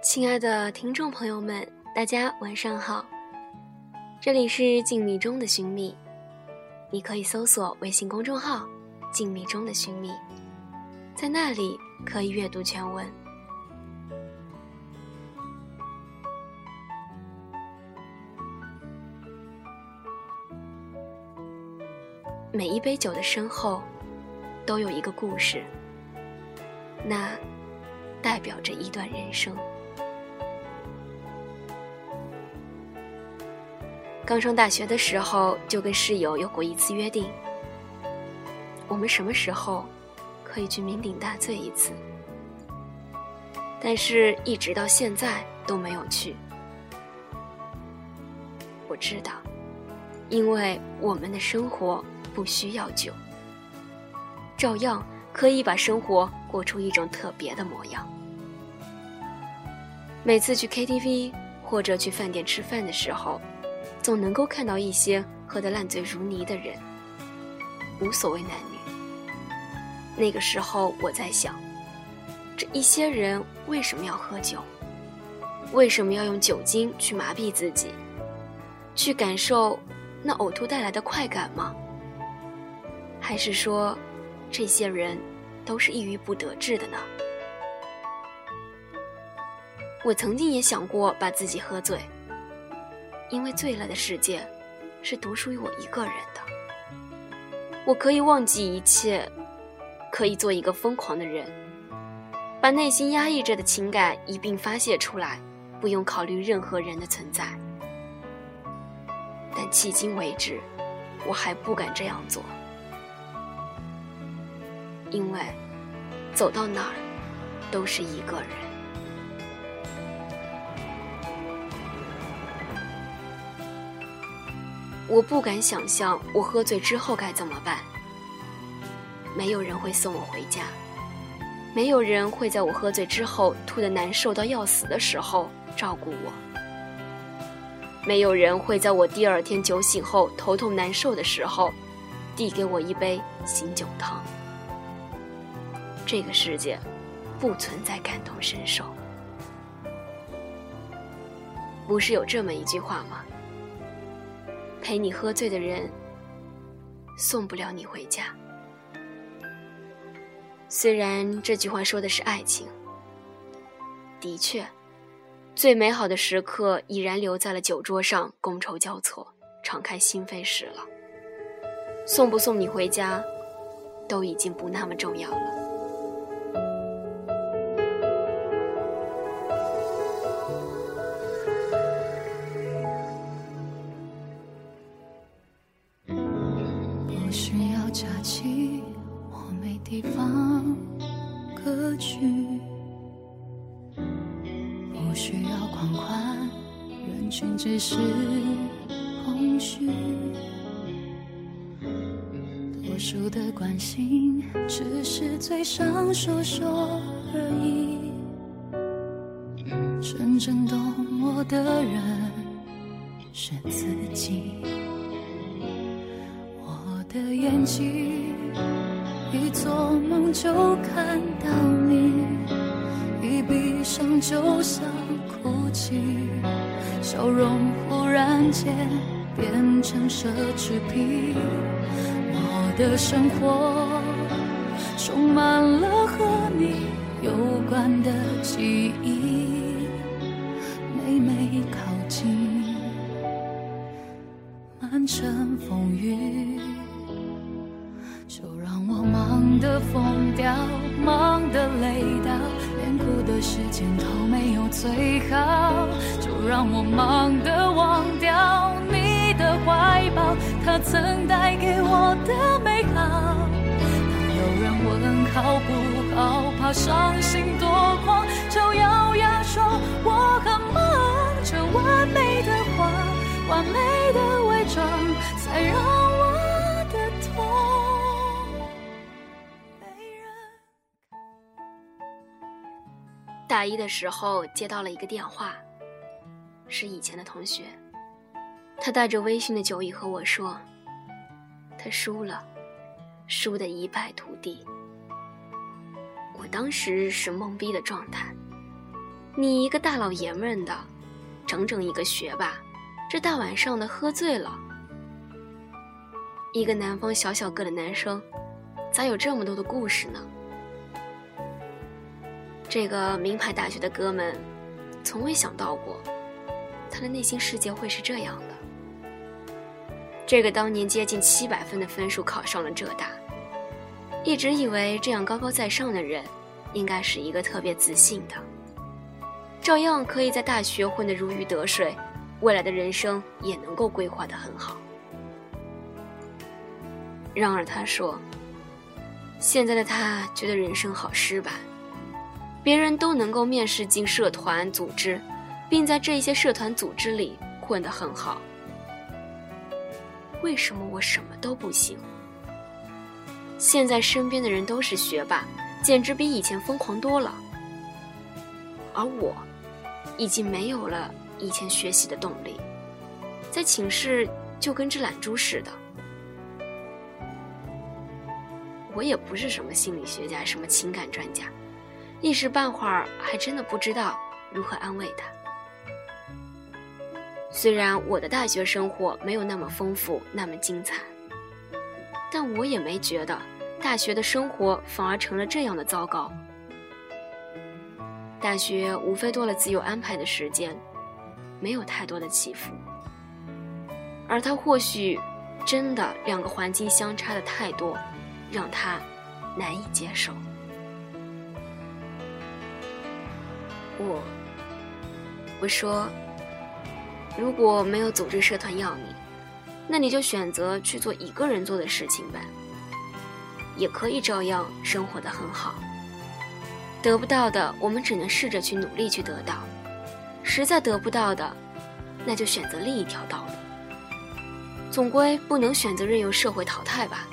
亲爱的听众朋友们，大家晚上好，这里是静谧中的寻觅，你可以搜索微信公众号“静谧中的寻觅”，在那里可以阅读全文。每一杯酒的身后，都有一个故事，那代表着一段人生。刚上大学的时候，就跟室友有过一次约定，我们什么时候可以去酩酊大醉一次？但是，一直到现在都没有去。我知道，因为我们的生活。不需要酒，照样可以把生活过出一种特别的模样。每次去 KTV 或者去饭店吃饭的时候，总能够看到一些喝得烂醉如泥的人，无所谓男女。那个时候我在想，这一些人为什么要喝酒？为什么要用酒精去麻痹自己，去感受那呕吐带来的快感吗？还是说，这些人都是抑郁不得志的呢？我曾经也想过把自己喝醉，因为醉了的世界是独属于我一个人的。我可以忘记一切，可以做一个疯狂的人，把内心压抑着的情感一并发泄出来，不用考虑任何人的存在。但迄今为止，我还不敢这样做。因为走到哪儿都是一个人，我不敢想象我喝醉之后该怎么办。没有人会送我回家，没有人会在我喝醉之后吐得难受到要死的时候照顾我，没有人会在我第二天酒醒后头痛难受的时候递给我一杯醒酒汤。这个世界不存在感同身受，不是有这么一句话吗？陪你喝醉的人送不了你回家。虽然这句话说的是爱情，的确，最美好的时刻已然留在了酒桌上，觥筹交错，敞开心扉时了。送不送你回家，都已经不那么重要了。歌曲不需要狂欢，人群只是空虚，多数的关心只是嘴上说说而已。真正懂我的人是自己。我的眼睛一做梦就看到你，一闭上就想哭泣。笑容忽然间变成奢侈品，我的生活充满了和你有关的记忆。每每靠近，满城风雨，掉，忙得累到，连哭的时间都没有最好。就让我忙得忘掉你的怀抱，他曾带给我的美好。当有人问好不好，怕伤心多狂，就咬牙说我很忙。这完美的话，完美的伪装，才让大一的时候接到了一个电话。是以前的同学，他带着微醺的酒意和我说：“他输了，输得一败涂地。”我当时是懵逼的状态，你一个大老爷们的，整整一个学霸，这大晚上的喝醉了。一个南方小小个的男生，咋有这么多的故事呢？这个名牌大学的哥们，从未想到过，他的内心世界会是这样的。这个当年接近七百分的分数考上了浙大，一直以为这样高高在上的人，应该是一个特别自信的。照样可以在大学混得如鱼得水，未来的人生也能够规划得很好。然而他说，现在的他觉得人生好失败，别人都能够面试进社团组织，并在这些社团组织里混得很好，为什么我什么都不行？现在身边的人都是学霸，简直比以前疯狂多了，而我。已经没有了以前学习的动力，在寝室就跟只懒猪似的。我也不是什么心理学家，什么情感专家，一时半会儿还真的不知道如何安慰他。虽然我的大学生活没有那么丰富，那么精彩，但我也没觉得大学的生活反而成了这样的糟糕。大学无非多了自由安排的时间，没有太多的起伏。而他或许真的两个环境相差的太多，让他难以接受。我我说，如果没有组织社团要你，那你就选择去做一个人做的事情吧，也可以照样生活的很好。得不到的，我们只能试着去努力去得到；实在得不到的，那就选择另一条道路。总归不能选择任由社会淘汰吧？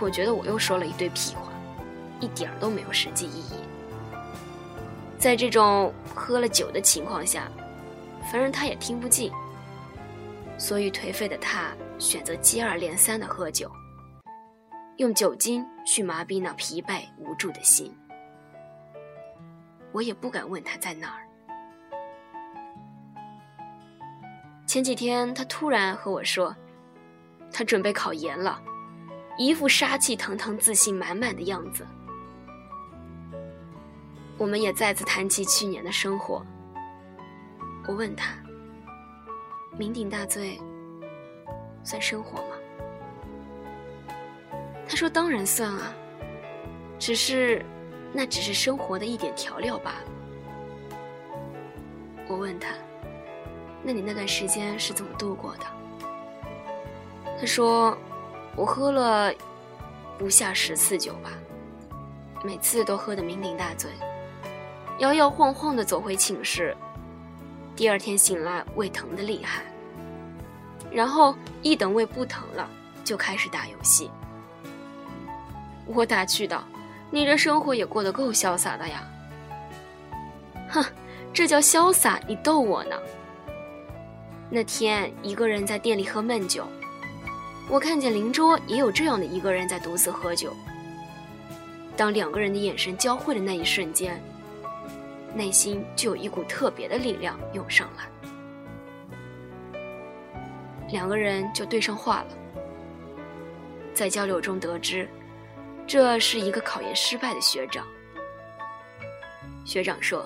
我觉得我又说了一堆屁话，一点儿都没有实际意义。在这种喝了酒的情况下，反正他也听不进，所以颓废的他选择接二连三的喝酒。用酒精去麻痹那疲惫无助的心，我也不敢问他在哪儿。前几天他突然和我说，他准备考研了，一副杀气腾腾、自信满满的样子。我们也再次谈起去年的生活。我问他，酩酊大醉算生活吗？他说：“当然算啊，只是，那只是生活的一点调料罢了。”我问他：“那你那段时间是怎么度过的？”他说：“我喝了不下十次酒吧，每次都喝得酩酊大醉，摇摇晃晃地走回寝室，第二天醒来胃疼得厉害，然后一等胃不疼了，就开始打游戏。”我打趣道：“你这生活也过得够潇洒的呀。”哼，这叫潇洒？你逗我呢。那天一个人在店里喝闷酒，我看见邻桌也有这样的一个人在独自喝酒。当两个人的眼神交汇的那一瞬间，内心就有一股特别的力量涌上来，两个人就对上话了，在交流中得知。这是一个考研失败的学长。学长说：“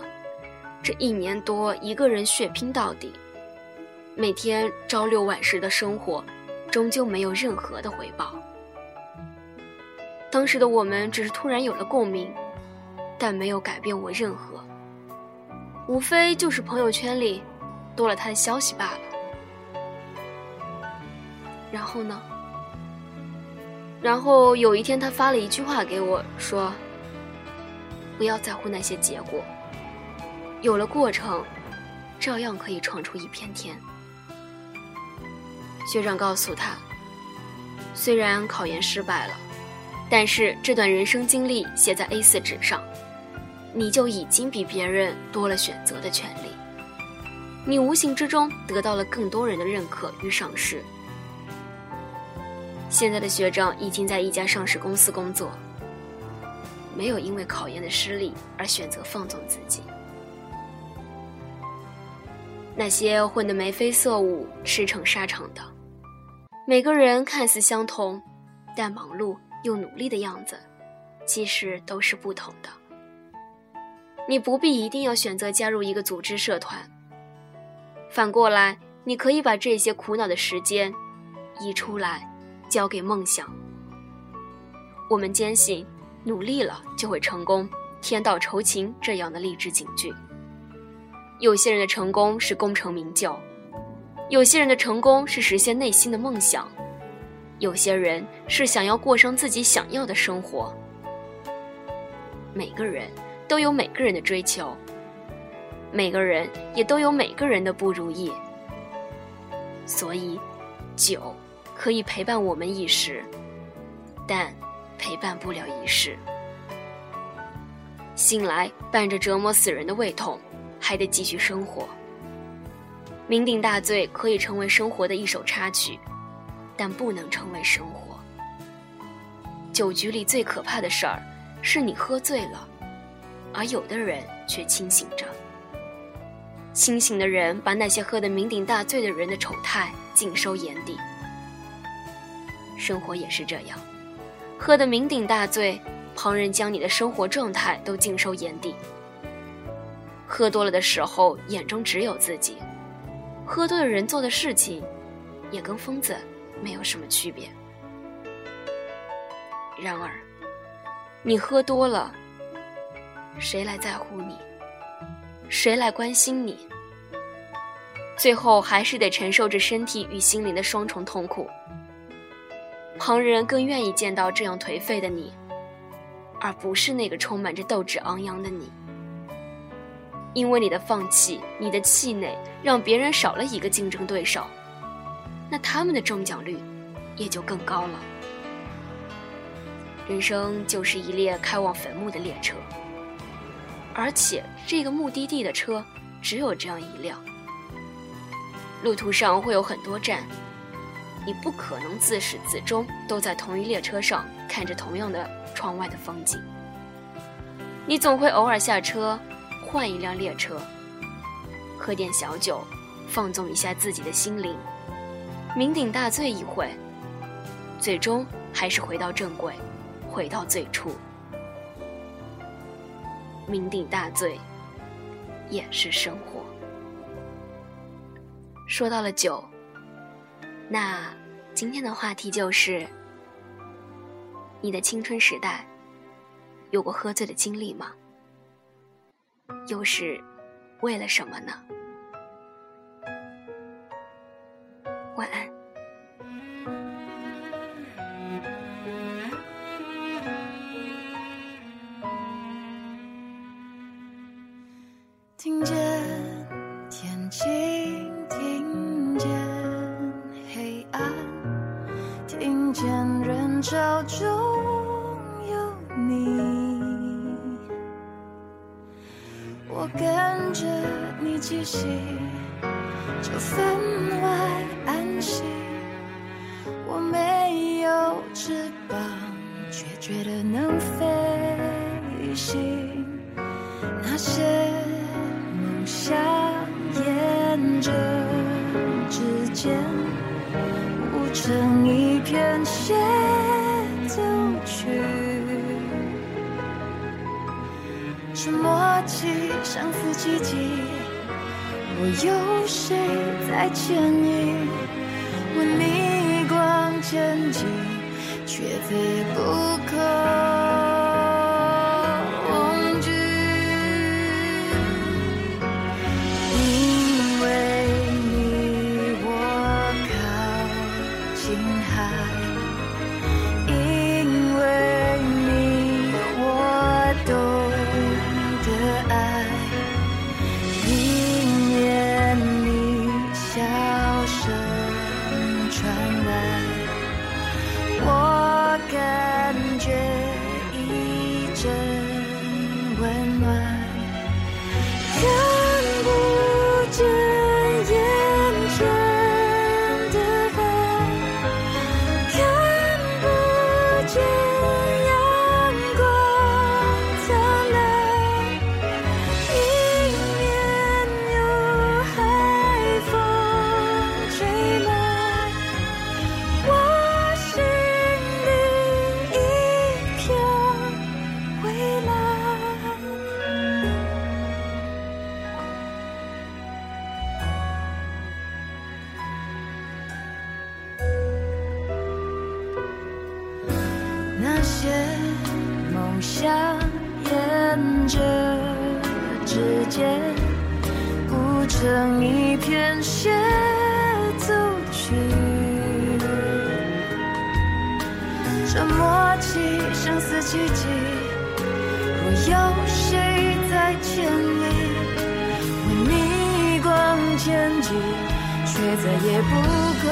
这一年多，一个人血拼到底，每天朝六晚十的生活，终究没有任何的回报。”当时的我们只是突然有了共鸣，但没有改变我任何，无非就是朋友圈里多了他的消息罢了。然后呢？然后有一天，他发了一句话给我，说：“不要在乎那些结果，有了过程，照样可以闯出一片天。”学长告诉他：“虽然考研失败了，但是这段人生经历写在 A4 纸上，你就已经比别人多了选择的权利，你无形之中得到了更多人的认可与赏识。”现在的学长已经在一家上市公司工作，没有因为考研的失利而选择放纵自己。那些混得眉飞色舞、驰骋沙场的，每个人看似相同，但忙碌又努力的样子，其实都是不同的。你不必一定要选择加入一个组织社团。反过来，你可以把这些苦恼的时间移出来，交给梦想。我们坚信，努力了就会成功，天道酬勤这样的励志警句。有些人的成功是功成名就，有些人的成功是实现内心的梦想，有些人是想要过上自己想要的生活。每个人都有每个人的追求。每个人也都有每个人的不如意，所以，酒可以陪伴我们一时，但陪伴不了一世。醒来伴着折磨死人的胃痛，还得继续生活。酩酊大醉可以成为生活的一首插曲，但不能成为生活。酒局里最可怕的事儿，是你喝醉了，而有的人却清醒着。清醒的人把那些喝得酩酊大醉的人的丑态尽收眼底。生活也是这样，喝得酩酊大醉，旁人将你的生活状态都尽收眼底。喝多了的时候，眼中只有自己。喝多的人做的事情，也跟疯子没有什么区别。然而，你喝多了，谁来在乎你？谁来关心你？最后还是得承受着身体与心灵的双重痛苦。旁人更愿意见到这样颓废的你，而不是那个充满着斗志昂扬的你。因为你的放弃，你的气馁，让别人少了一个竞争对手，那他们的中奖率也就更高了。人生就是一列开往坟墓的列车。而且，这个目的地的车只有这样一辆。路途上会有很多站，你不可能自始至终都在同一列车上看着同样的窗外的风景。你总会偶尔下车，换一辆列车，喝点小酒，放纵一下自己的心灵，酩酊大醉一回，最终还是回到正轨，回到最初。酩酊大醉，也是生活。说到了酒，那今天的话题就是：你的青春时代有过喝醉的经历吗？又是为了什么呢？晚安。气息，就分外安心。我没有翅膀，却觉得能飞行。那些梦。想沿着指尖舞成一片协奏曲，是默契相似奇迹。我有谁在牵引？我逆光前进，却非不可。有谁在千里，为你光前进，却再也不可。